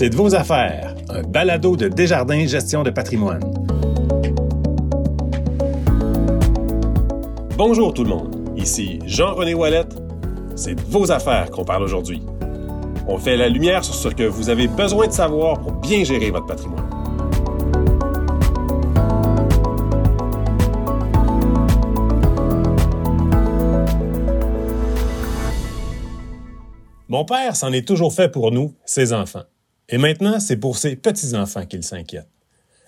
C'est de vos affaires, un balado de Desjardins Gestion de patrimoine. Bonjour tout le monde, ici Jean-René Wallet. C'est de vos affaires qu'on parle aujourd'hui. On fait la lumière sur ce que vous avez besoin de savoir pour bien gérer votre patrimoine. Mon père s'en est toujours fait pour nous, ses enfants. Et maintenant, c'est pour ses petits-enfants qu'il s'inquiète.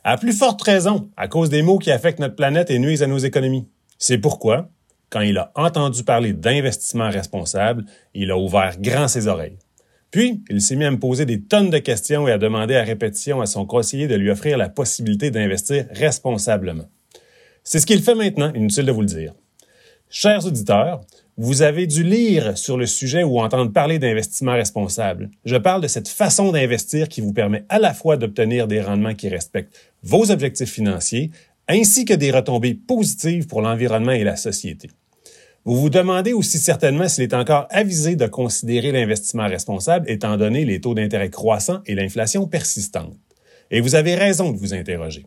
À plus forte raison, à cause des maux qui affectent notre planète et nuisent à nos économies. C'est pourquoi, quand il a entendu parler d'investissement responsable, il a ouvert grand ses oreilles. Puis, il s'est mis à me poser des tonnes de questions et à demander à répétition à son conseiller de lui offrir la possibilité d'investir responsablement. C'est ce qu'il fait maintenant, inutile de vous le dire. Chers auditeurs, vous avez dû lire sur le sujet ou entendre parler d'investissement responsable. Je parle de cette façon d'investir qui vous permet à la fois d'obtenir des rendements qui respectent vos objectifs financiers, ainsi que des retombées positives pour l'environnement et la société. Vous vous demandez aussi certainement s'il est encore avisé de considérer l'investissement responsable étant donné les taux d'intérêt croissants et l'inflation persistante. Et vous avez raison de vous interroger.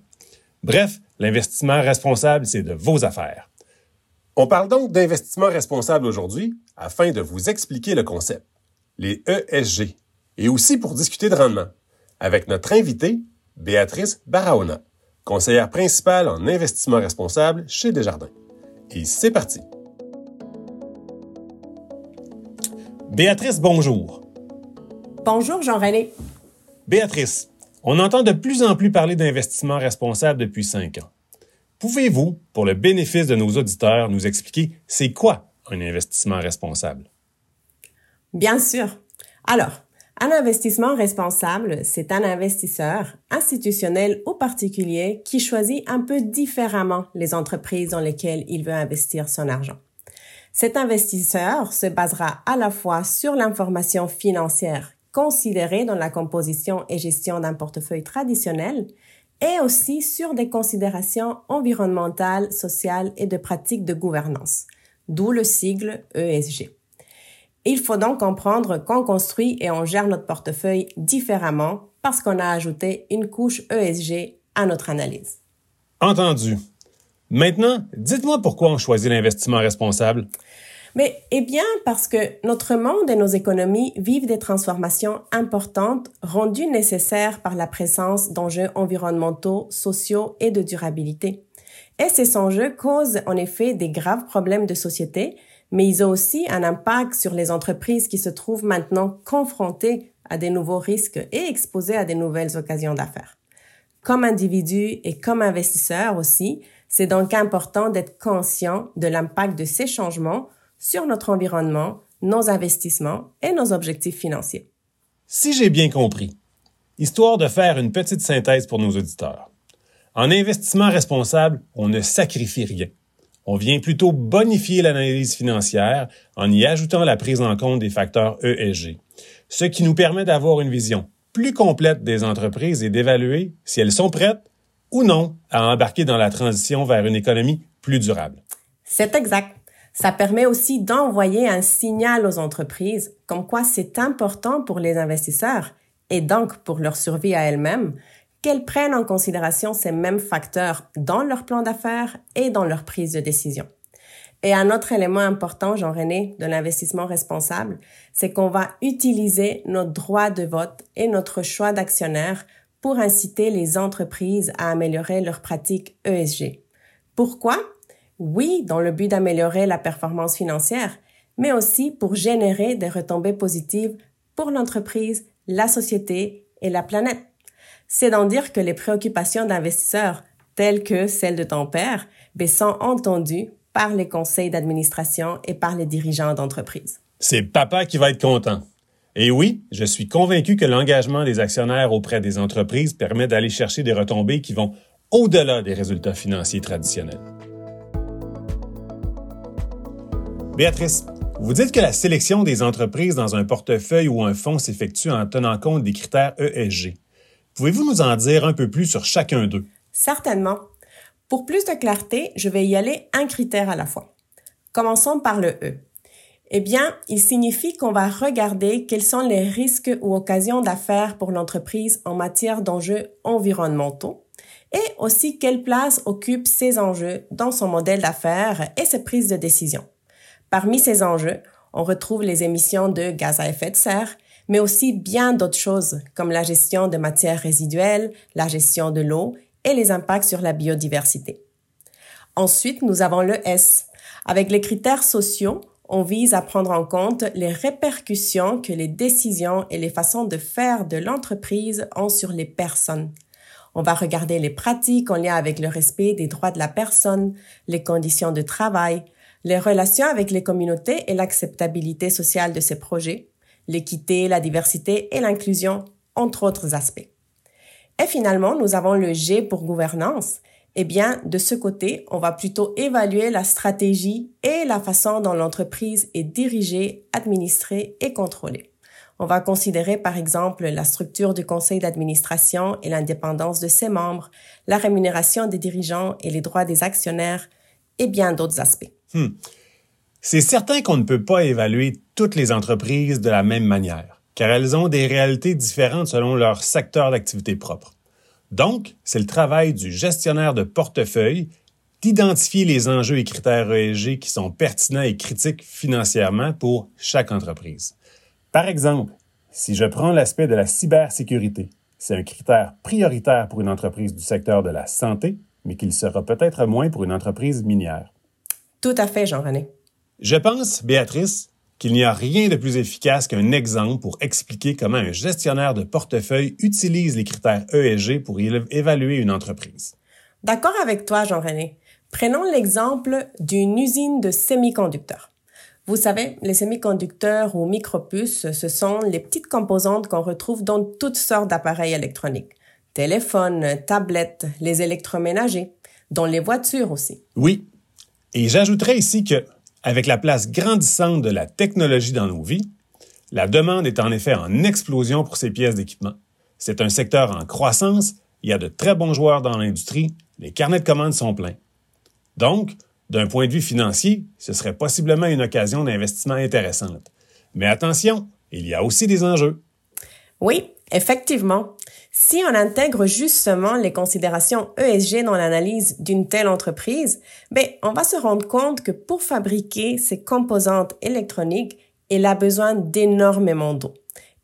Bref, l'investissement responsable, c'est de vos affaires. On parle donc d'investissement responsable aujourd'hui afin de vous expliquer le concept, les ESG, et aussi pour discuter de rendement, avec notre invitée, Béatrice Barahona, conseillère principale en investissement responsable chez Desjardins. Et c'est parti. Béatrice, bonjour. Bonjour Jean-René. Béatrice, on entend de plus en plus parler d'investissement responsable depuis cinq ans. Pouvez-vous, pour le bénéfice de nos auditeurs, nous expliquer c'est quoi un investissement responsable? Bien sûr. Alors, un investissement responsable, c'est un investisseur institutionnel ou particulier qui choisit un peu différemment les entreprises dans lesquelles il veut investir son argent. Cet investisseur se basera à la fois sur l'information financière considérée dans la composition et gestion d'un portefeuille traditionnel et aussi sur des considérations environnementales, sociales et de pratiques de gouvernance, d'où le sigle ESG. Il faut donc comprendre qu'on construit et on gère notre portefeuille différemment parce qu'on a ajouté une couche ESG à notre analyse. Entendu. Maintenant, dites-moi pourquoi on choisit l'investissement responsable. Mais, eh bien, parce que notre monde et nos économies vivent des transformations importantes rendues nécessaires par la présence d'enjeux environnementaux, sociaux et de durabilité. Et ces enjeux causent en effet des graves problèmes de société, mais ils ont aussi un impact sur les entreprises qui se trouvent maintenant confrontées à des nouveaux risques et exposées à des nouvelles occasions d'affaires. Comme individus et comme investisseurs aussi, c'est donc important d'être conscient de l'impact de ces changements sur notre environnement, nos investissements et nos objectifs financiers. Si j'ai bien compris, histoire de faire une petite synthèse pour nos auditeurs. En investissement responsable, on ne sacrifie rien. On vient plutôt bonifier l'analyse financière en y ajoutant la prise en compte des facteurs ESG, ce qui nous permet d'avoir une vision plus complète des entreprises et d'évaluer si elles sont prêtes ou non à embarquer dans la transition vers une économie plus durable. C'est exact. Ça permet aussi d'envoyer un signal aux entreprises comme quoi c'est important pour les investisseurs et donc pour leur survie à elles-mêmes qu'elles prennent en considération ces mêmes facteurs dans leur plan d'affaires et dans leur prise de décision. Et un autre élément important, Jean-René, de l'investissement responsable, c'est qu'on va utiliser notre droit de vote et notre choix d'actionnaire pour inciter les entreprises à améliorer leurs pratiques ESG. Pourquoi? Oui, dans le but d'améliorer la performance financière, mais aussi pour générer des retombées positives pour l'entreprise, la société et la planète. C'est d'en dire que les préoccupations d'investisseurs, telles que celles de ton père, ben, sont entendues par les conseils d'administration et par les dirigeants d'entreprise. C'est papa qui va être content. Et oui, je suis convaincu que l'engagement des actionnaires auprès des entreprises permet d'aller chercher des retombées qui vont au-delà des résultats financiers traditionnels. Béatrice, vous dites que la sélection des entreprises dans un portefeuille ou un fonds s'effectue en tenant compte des critères ESG. Pouvez-vous nous en dire un peu plus sur chacun d'eux? Certainement. Pour plus de clarté, je vais y aller un critère à la fois. Commençons par le E. Eh bien, il signifie qu'on va regarder quels sont les risques ou occasions d'affaires pour l'entreprise en matière d'enjeux environnementaux et aussi quelle place occupent ces enjeux dans son modèle d'affaires et ses prises de décision. Parmi ces enjeux, on retrouve les émissions de gaz à effet de serre, mais aussi bien d'autres choses comme la gestion de matières résiduelles, la gestion de l'eau et les impacts sur la biodiversité. Ensuite, nous avons le S. Avec les critères sociaux, on vise à prendre en compte les répercussions que les décisions et les façons de faire de l'entreprise ont sur les personnes. On va regarder les pratiques en lien avec le respect des droits de la personne, les conditions de travail, les relations avec les communautés et l'acceptabilité sociale de ces projets, l'équité, la diversité et l'inclusion, entre autres aspects. Et finalement, nous avons le G pour gouvernance. Eh bien, de ce côté, on va plutôt évaluer la stratégie et la façon dont l'entreprise est dirigée, administrée et contrôlée. On va considérer par exemple la structure du conseil d'administration et l'indépendance de ses membres, la rémunération des dirigeants et les droits des actionnaires, et bien d'autres aspects. Hmm. C'est certain qu'on ne peut pas évaluer toutes les entreprises de la même manière, car elles ont des réalités différentes selon leur secteur d'activité propre. Donc, c'est le travail du gestionnaire de portefeuille d'identifier les enjeux et critères ESG qui sont pertinents et critiques financièrement pour chaque entreprise. Par exemple, si je prends l'aspect de la cybersécurité, c'est un critère prioritaire pour une entreprise du secteur de la santé, mais qu'il sera peut-être moins pour une entreprise minière. Tout à fait, Jean-René. Je pense, Béatrice, qu'il n'y a rien de plus efficace qu'un exemple pour expliquer comment un gestionnaire de portefeuille utilise les critères ESG pour évaluer une entreprise. D'accord avec toi, Jean-René. Prenons l'exemple d'une usine de semi-conducteurs. Vous savez, les semi-conducteurs ou micropuces, ce sont les petites composantes qu'on retrouve dans toutes sortes d'appareils électroniques. Téléphones, tablettes, les électroménagers, dans les voitures aussi. Oui, et j'ajouterais ici que, avec la place grandissante de la technologie dans nos vies, la demande est en effet en explosion pour ces pièces d'équipement. C'est un secteur en croissance, il y a de très bons joueurs dans l'industrie, les carnets de commandes sont pleins. Donc, d'un point de vue financier, ce serait possiblement une occasion d'investissement intéressante. Mais attention, il y a aussi des enjeux. Oui, effectivement. Si on intègre justement les considérations ESG dans l'analyse d'une telle entreprise, ben, on va se rendre compte que pour fabriquer ces composantes électroniques, elle a besoin d'énormément d'eau.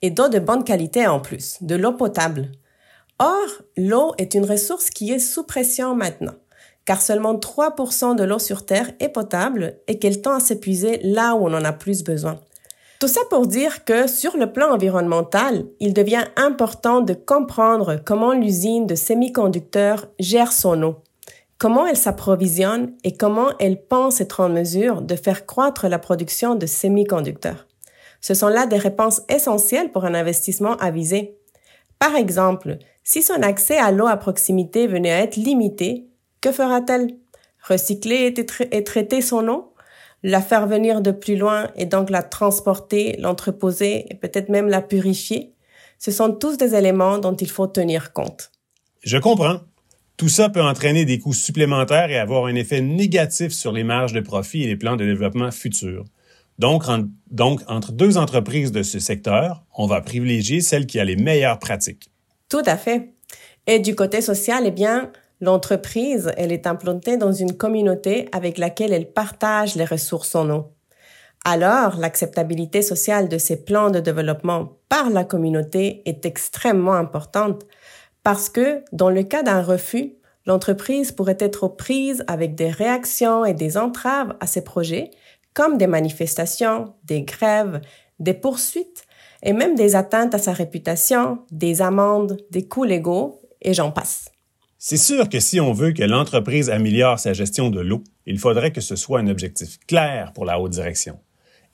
Et d'eau de bonne qualité en plus, de l'eau potable. Or, l'eau est une ressource qui est sous pression maintenant, car seulement 3% de l'eau sur Terre est potable et qu'elle tend à s'épuiser là où on en a plus besoin. Tout ça pour dire que sur le plan environnemental, il devient important de comprendre comment l'usine de semi-conducteurs gère son eau, comment elle s'approvisionne et comment elle pense être en mesure de faire croître la production de semi-conducteurs. Ce sont là des réponses essentielles pour un investissement avisé. Par exemple, si son accès à l'eau à proximité venait à être limité, que fera-t-elle? Recycler et, traiter son eau? La faire venir de plus loin et donc la transporter, l'entreposer et peut-être même la purifier, ce sont tous des éléments dont il faut tenir compte. Je comprends. Tout ça peut entraîner des coûts supplémentaires et avoir un effet négatif sur les marges de profit et les plans de développement futurs. Donc, donc, entre deux entreprises de ce secteur, on va privilégier celle qui a les meilleures pratiques. Tout à fait. Et du côté social, eh bien, L'entreprise, elle est implantée dans une communauté avec laquelle elle partage les ressources en eau. Alors, l'acceptabilité sociale de ces plans de développement par la communauté est extrêmement importante parce que, dans le cas d'un refus, l'entreprise pourrait être prise avec des réactions et des entraves à ses projets, comme des manifestations, des grèves, des poursuites et même des atteintes à sa réputation, des amendes, des coûts légaux, et j'en passe. C'est sûr que si on veut que l'entreprise améliore sa gestion de l'eau, il faudrait que ce soit un objectif clair pour la haute direction.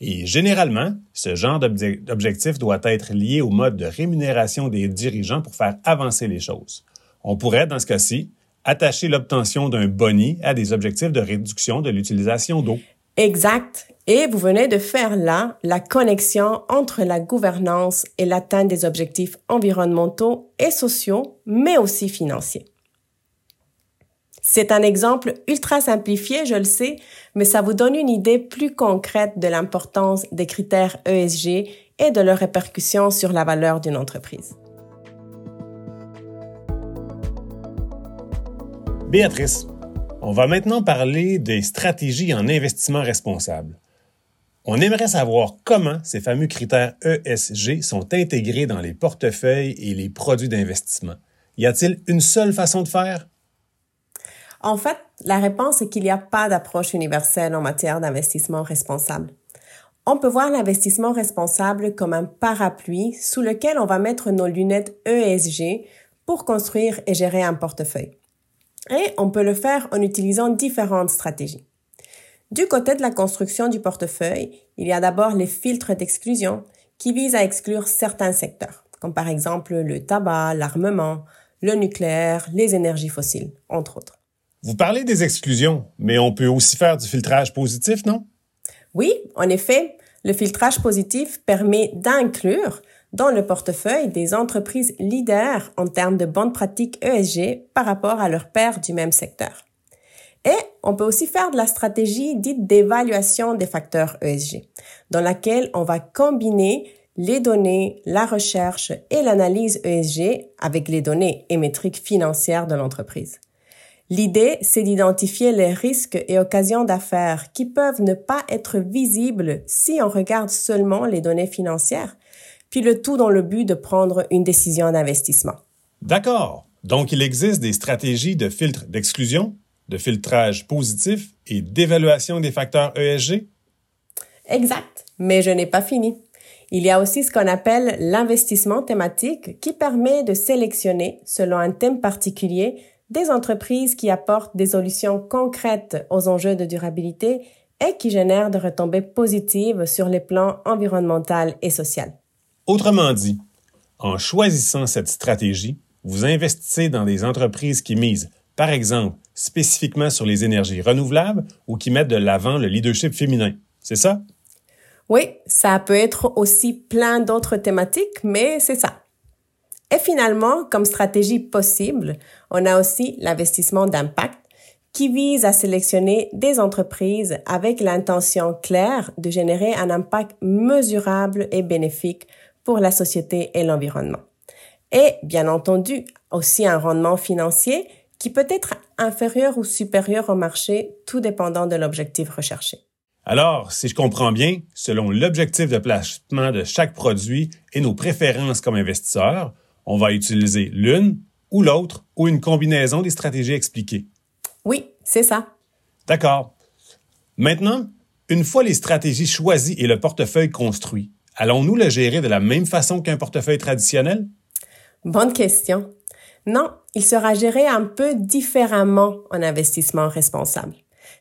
Et généralement, ce genre d'objectif doit être lié au mode de rémunération des dirigeants pour faire avancer les choses. On pourrait, dans ce cas-ci, attacher l'obtention d'un boni à des objectifs de réduction de l'utilisation d'eau. Exact. Et vous venez de faire là la connexion entre la gouvernance et l'atteinte des objectifs environnementaux et sociaux, mais aussi financiers. C'est un exemple ultra simplifié, je le sais, mais ça vous donne une idée plus concrète de l'importance des critères ESG et de leurs répercussions sur la valeur d'une entreprise. Béatrice, on va maintenant parler des stratégies en investissement responsable. On aimerait savoir comment ces fameux critères ESG sont intégrés dans les portefeuilles et les produits d'investissement. Y a-t-il une seule façon de faire? En fait, la réponse est qu'il n'y a pas d'approche universelle en matière d'investissement responsable. On peut voir l'investissement responsable comme un parapluie sous lequel on va mettre nos lunettes ESG pour construire et gérer un portefeuille. Et on peut le faire en utilisant différentes stratégies. Du côté de la construction du portefeuille, il y a d'abord les filtres d'exclusion qui visent à exclure certains secteurs, comme par exemple le tabac, l'armement, le nucléaire, les énergies fossiles, entre autres. Vous parlez des exclusions, mais on peut aussi faire du filtrage positif, non? Oui, en effet, le filtrage positif permet d'inclure dans le portefeuille des entreprises leaders en termes de bonnes pratiques ESG par rapport à leurs pairs du même secteur. Et on peut aussi faire de la stratégie dite d'évaluation des facteurs ESG, dans laquelle on va combiner les données, la recherche et l'analyse ESG avec les données et métriques financières de l'entreprise. L'idée, c'est d'identifier les risques et occasions d'affaires qui peuvent ne pas être visibles si on regarde seulement les données financières, puis le tout dans le but de prendre une décision d'investissement. D'accord. Donc, il existe des stratégies de filtre d'exclusion, de filtrage positif et d'évaluation des facteurs ESG? Exact, mais je n'ai pas fini. Il y a aussi ce qu'on appelle l'investissement thématique qui permet de sélectionner, selon un thème particulier, des entreprises qui apportent des solutions concrètes aux enjeux de durabilité et qui génèrent des retombées positives sur les plans environnemental et social. Autrement dit, en choisissant cette stratégie, vous investissez dans des entreprises qui misent, par exemple, spécifiquement sur les énergies renouvelables ou qui mettent de l'avant le leadership féminin. C'est ça? Oui, ça peut être aussi plein d'autres thématiques, mais c'est ça. Et finalement, comme stratégie possible, on a aussi l'investissement d'impact qui vise à sélectionner des entreprises avec l'intention claire de générer un impact mesurable et bénéfique pour la société et l'environnement. Et bien entendu, aussi un rendement financier qui peut être inférieur ou supérieur au marché, tout dépendant de l'objectif recherché. Alors, si je comprends bien, selon l'objectif de placement de chaque produit et nos préférences comme investisseurs, on va utiliser l'une ou l'autre ou une combinaison des stratégies expliquées. Oui, c'est ça. D'accord. Maintenant, une fois les stratégies choisies et le portefeuille construit, Allons-nous le gérer de la même façon qu'un portefeuille traditionnel? Bonne question. Non, il sera géré un peu différemment en investissement responsable.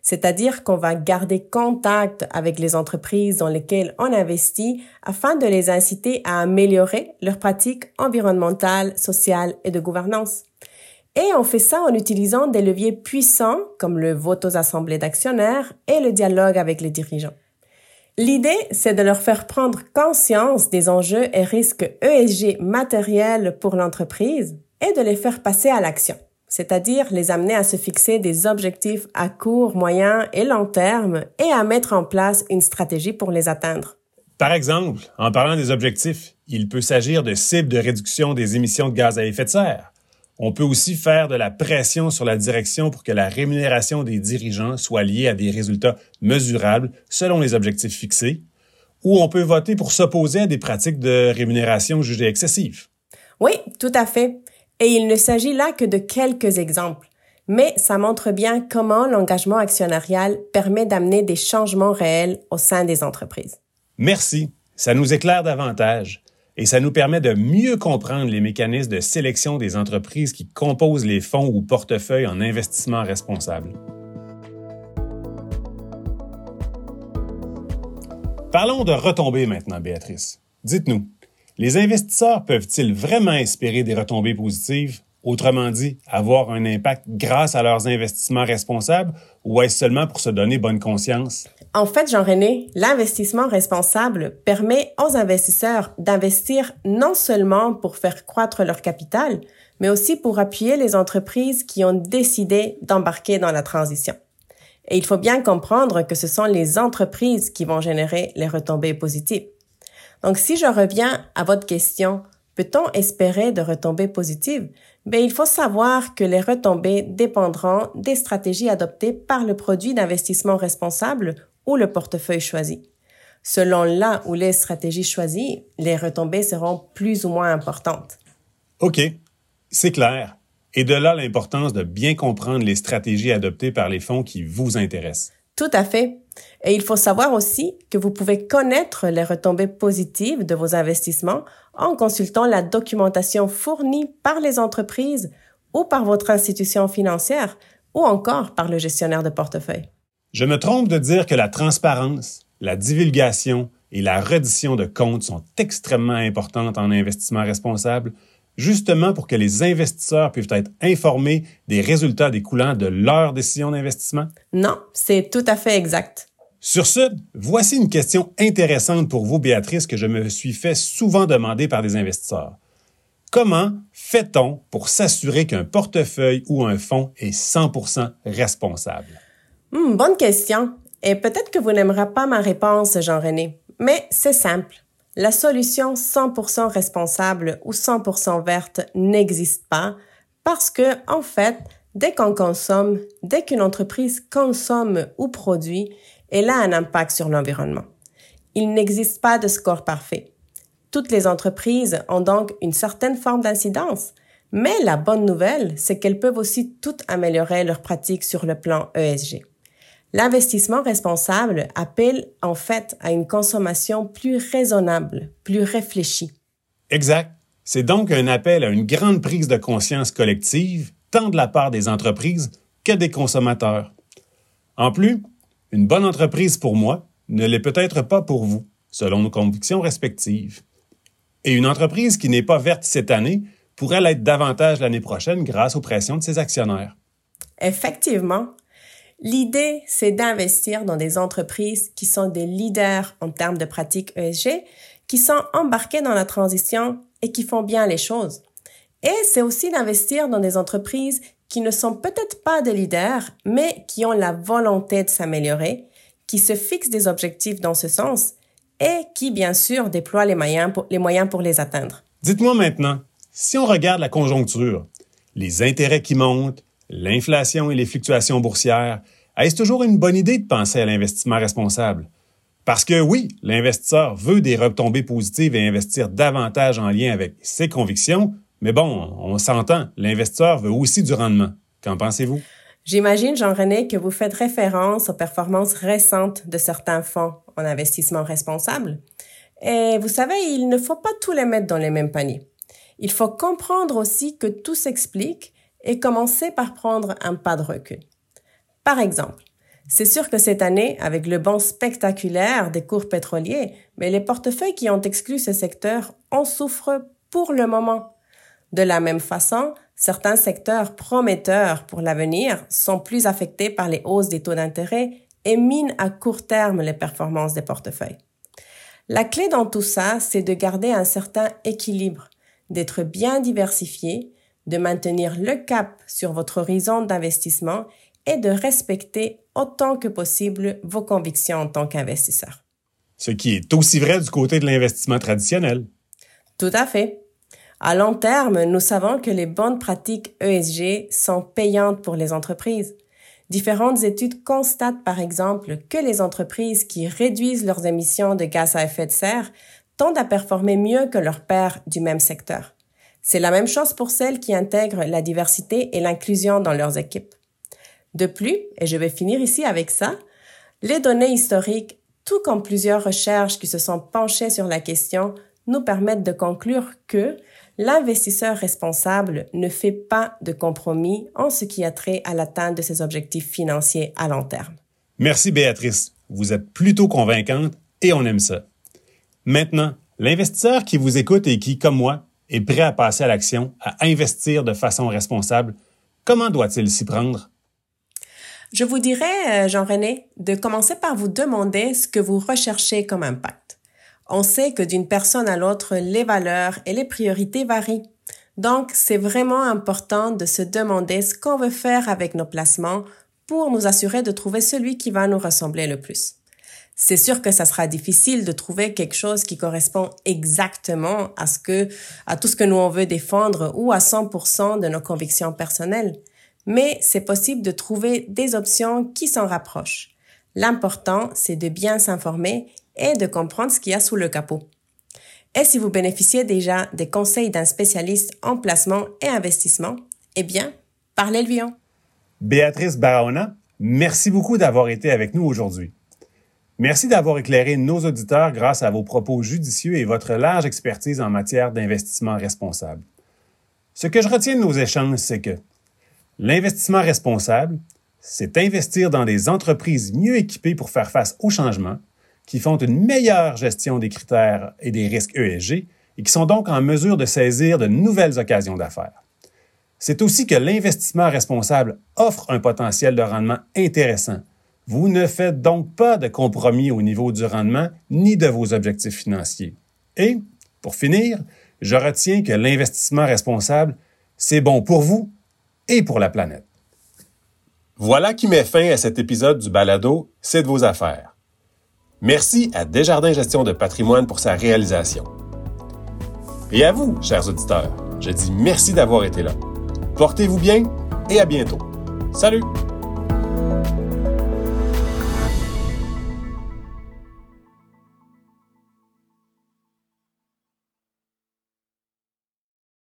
C'est-à-dire qu'on va garder contact avec les entreprises dans lesquelles on investit afin de les inciter à améliorer leurs pratiques environnementales, sociales et de gouvernance. Et on fait ça en utilisant des leviers puissants comme le vote aux assemblées d'actionnaires et le dialogue avec les dirigeants. L'idée, c'est de leur faire prendre conscience des enjeux et risques ESG matériels pour l'entreprise et de les faire passer à l'action, c'est-à-dire les amener à se fixer des objectifs à court, moyen et long terme et à mettre en place une stratégie pour les atteindre. Par exemple, en parlant des objectifs, il peut s'agir de cibles de réduction des émissions de gaz à effet de serre, on peut aussi faire de la pression sur la direction pour que la rémunération des dirigeants soit liée à des résultats mesurables selon les objectifs fixés, ou on peut voter pour s'opposer à des pratiques de rémunération jugées excessives. Oui, tout à fait. Et il ne s'agit là que de quelques exemples, mais ça montre bien comment l'engagement actionnarial permet d'amener des changements réels au sein des entreprises. Merci, ça nous éclaire davantage et ça nous permet de mieux comprendre les mécanismes de sélection des entreprises qui composent les fonds ou portefeuilles en investissement responsable. Parlons de retombées maintenant, Béatrice. Dites-nous, les investisseurs peuvent-ils vraiment espérer des retombées positives, autrement dit, avoir un impact grâce à leurs investissements responsables, ou est-ce seulement pour se donner bonne conscience? En fait, Jean-René, l'investissement responsable permet aux investisseurs d'investir non seulement pour faire croître leur capital, mais aussi pour appuyer les entreprises qui ont décidé d'embarquer dans la transition. Et il faut bien comprendre que ce sont les entreprises qui vont générer les retombées positives. Donc, si je reviens à votre question, peut-on espérer de retombées positives? Ben, il faut savoir que les retombées dépendront des stratégies adoptées par le produit d'investissement responsable ou le portefeuille choisi. Selon là où les stratégies choisies, les retombées seront plus ou moins importantes. OK, c'est clair. Et de là l'importance de bien comprendre les stratégies adoptées par les fonds qui vous intéressent. Tout à fait. Et il faut savoir aussi que vous pouvez connaître les retombées positives de vos investissements en consultant la documentation fournie par les entreprises ou par votre institution financière ou encore par le gestionnaire de portefeuille. Je me trompe de dire que la transparence, la divulgation et la reddition de comptes sont extrêmement importantes en investissement responsable justement pour que les investisseurs puissent être informés des résultats découlant de leur décision d'investissement? Non, c'est tout à fait exact. Sur ce, voici une question intéressante pour vous, Béatrice, que je me suis fait souvent demander par des investisseurs. Comment fait-on pour s'assurer qu'un portefeuille ou un fonds est 100% responsable? Hmm, bonne question. Et peut-être que vous n'aimerez pas ma réponse, Jean-René, mais c'est simple. La solution 100% responsable ou 100% verte n'existe pas parce que, en fait, dès qu'on consomme, dès qu'une entreprise consomme ou produit, elle a un impact sur l'environnement. Il n'existe pas de score parfait. Toutes les entreprises ont donc une certaine forme d'incidence. Mais la bonne nouvelle, c'est qu'elles peuvent aussi toutes améliorer leurs pratiques sur le plan ESG. L'investissement responsable appelle en fait à une consommation plus raisonnable, plus réfléchie. Exact. C'est donc un appel à une grande prise de conscience collective, tant de la part des entreprises que des consommateurs. En plus, une bonne entreprise pour moi ne l'est peut-être pas pour vous, selon nos convictions respectives. Et une entreprise qui n'est pas verte cette année pourrait l'être davantage l'année prochaine grâce aux pressions de ses actionnaires. Effectivement, L'idée, c'est d'investir dans des entreprises qui sont des leaders en termes de pratiques ESG, qui sont embarquées dans la transition et qui font bien les choses. Et c'est aussi d'investir dans des entreprises qui ne sont peut-être pas des leaders, mais qui ont la volonté de s'améliorer, qui se fixent des objectifs dans ce sens et qui, bien sûr, déploient les moyens pour les, moyens pour les atteindre. Dites-moi maintenant, si on regarde la conjoncture, les intérêts qui montent, l'inflation et les fluctuations boursières, est-ce toujours une bonne idée de penser à l'investissement responsable? Parce que oui, l'investisseur veut des retombées positives et investir davantage en lien avec ses convictions, mais bon, on s'entend, l'investisseur veut aussi du rendement. Qu'en pensez-vous? J'imagine, Jean-René, que vous faites référence aux performances récentes de certains fonds en investissement responsable. Et vous savez, il ne faut pas tous les mettre dans les mêmes paniers. Il faut comprendre aussi que tout s'explique et commencer par prendre un pas de recul. Par exemple, c'est sûr que cette année, avec le bond spectaculaire des cours pétroliers, mais les portefeuilles qui ont exclu ce secteur en souffrent pour le moment. De la même façon, certains secteurs prometteurs pour l'avenir sont plus affectés par les hausses des taux d'intérêt et minent à court terme les performances des portefeuilles. La clé dans tout ça, c'est de garder un certain équilibre, d'être bien diversifié de maintenir le cap sur votre horizon d'investissement et de respecter autant que possible vos convictions en tant qu'investisseur. Ce qui est aussi vrai du côté de l'investissement traditionnel. Tout à fait. À long terme, nous savons que les bonnes pratiques ESG sont payantes pour les entreprises. Différentes études constatent par exemple que les entreprises qui réduisent leurs émissions de gaz à effet de serre tendent à performer mieux que leurs pairs du même secteur. C'est la même chose pour celles qui intègrent la diversité et l'inclusion dans leurs équipes. De plus, et je vais finir ici avec ça, les données historiques, tout comme plusieurs recherches qui se sont penchées sur la question, nous permettent de conclure que l'investisseur responsable ne fait pas de compromis en ce qui a trait à l'atteinte de ses objectifs financiers à long terme. Merci Béatrice, vous êtes plutôt convaincante et on aime ça. Maintenant, l'investisseur qui vous écoute et qui, comme moi, est prêt à passer à l'action, à investir de façon responsable, comment doit-il s'y prendre? Je vous dirais, euh, Jean-René, de commencer par vous demander ce que vous recherchez comme impact. On sait que d'une personne à l'autre, les valeurs et les priorités varient. Donc, c'est vraiment important de se demander ce qu'on veut faire avec nos placements pour nous assurer de trouver celui qui va nous ressembler le plus. C'est sûr que ça sera difficile de trouver quelque chose qui correspond exactement à ce que, à tout ce que nous on veut défendre ou à 100% de nos convictions personnelles. Mais c'est possible de trouver des options qui s'en rapprochent. L'important, c'est de bien s'informer et de comprendre ce qu'il y a sous le capot. Et si vous bénéficiez déjà des conseils d'un spécialiste en placement et investissement, eh bien, parlez-lui en. Béatrice Barahona, merci beaucoup d'avoir été avec nous aujourd'hui. Merci d'avoir éclairé nos auditeurs grâce à vos propos judicieux et votre large expertise en matière d'investissement responsable. Ce que je retiens de nos échanges, c'est que l'investissement responsable, c'est investir dans des entreprises mieux équipées pour faire face aux changements, qui font une meilleure gestion des critères et des risques ESG et qui sont donc en mesure de saisir de nouvelles occasions d'affaires. C'est aussi que l'investissement responsable offre un potentiel de rendement intéressant vous ne faites donc pas de compromis au niveau du rendement ni de vos objectifs financiers. Et, pour finir, je retiens que l'investissement responsable, c'est bon pour vous et pour la planète. Voilà qui met fin à cet épisode du balado C'est de vos affaires. Merci à Desjardins Gestion de patrimoine pour sa réalisation. Et à vous, chers auditeurs, je dis merci d'avoir été là. Portez-vous bien et à bientôt. Salut!